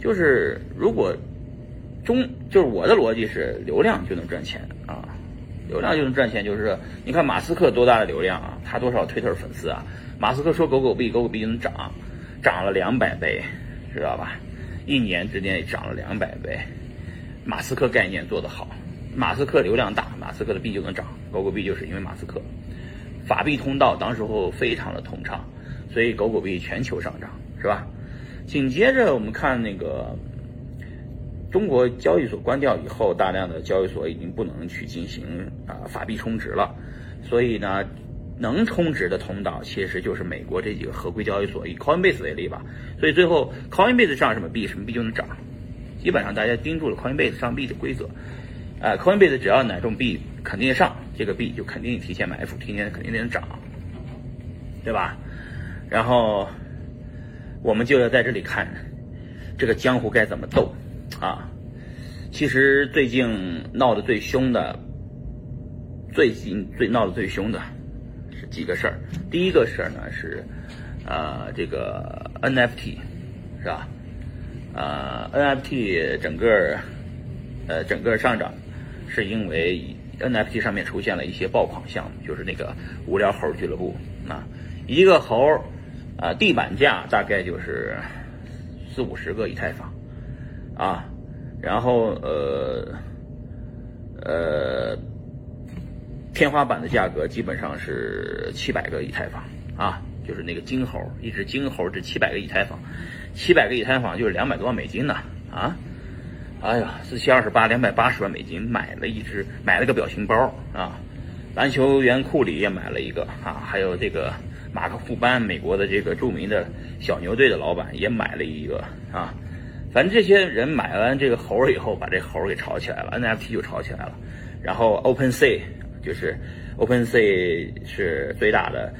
就是如果中就是我的逻辑是流量就能赚钱啊，流量就能赚钱，就是你看马斯克多大的流量啊，他多少推特粉丝啊？马斯克说狗狗币，狗狗币就能涨，涨了两百倍，知道吧？一年之内涨了两百倍。马斯克概念做得好，马斯克流量大，马斯克的币就能涨，狗狗币就是因为马斯克。法币通道当时候非常的通畅，所以狗狗币全球上涨，是吧？紧接着我们看那个中国交易所关掉以后，大量的交易所已经不能去进行啊法币充值了，所以呢，能充值的通道其实就是美国这几个合规交易所，以 Coinbase 为例吧。所以最后 Coinbase 上什么币，什么币就能涨。基本上大家盯住了 Coinbase 上币的规则，啊，Coinbase 只要哪种币肯定上，这个币就肯定提前埋伏，提前肯定能涨，对吧？然后我们就要在这里看这个江湖该怎么斗啊！其实最近闹得最凶的，最近最闹得最凶的是几个事儿。第一个事儿呢是，呃，这个 NFT 是吧？呃，NFT 整个呃整个上涨，是因为 NFT 上面出现了一些爆款项目，就是那个无聊猴俱乐部啊，一个猴啊地板价大概就是四五十个以太坊啊，然后呃呃天花板的价格基本上是七百个以太坊啊，就是那个金猴，一只金猴值七百个以太坊。七百个以太坊就是两百多万美金呢啊！哎呀，四七二十八，两百八十万美金买了一只，买了个表情包啊！篮球员库里也买了一个啊，还有这个马克富班，美国的这个著名的小牛队的老板也买了一个啊。反正这些人买完这个猴以后，把这猴给炒起来了，NFT 就炒起来了。然后 OpenSea 就是 OpenSea 是最大的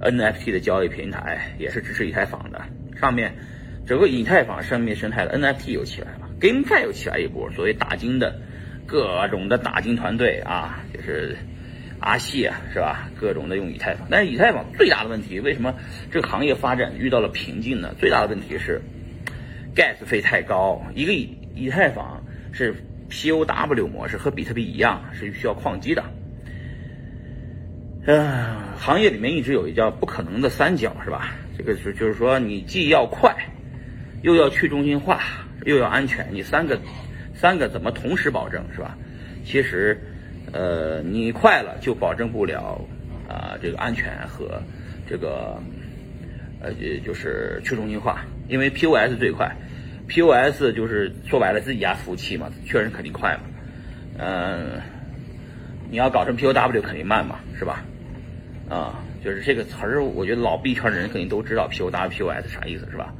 NFT 的交易平台，也是支持以太坊的，上面。整个以太坊生命生态的 NFT 又起来了，GameFi 又起来一波，所谓打金的各种的打金团队啊，就是阿细啊，是吧？各种的用以太坊，但是以太坊最大的问题，为什么这个行业发展遇到了瓶颈呢？最大的问题是 gas 费太高，一个以以太坊是 POW 模式，和比特币一样是需要矿机的。嗯，行业里面一直有一叫不可能的三角，是吧？这个是就是说你既要快。又要去中心化，又要安全，你三个，三个怎么同时保证是吧？其实，呃，你快了就保证不了啊这个安全和这个，呃，就是去中心化，因为 POS 最快，POS 就是说白了自己家服务器嘛，确认肯定快嘛，嗯，你要搞成 POW 肯定慢嘛，是吧？啊，就是这个词儿，我觉得老币圈的人肯定都知道 POW、POS 啥意思是吧？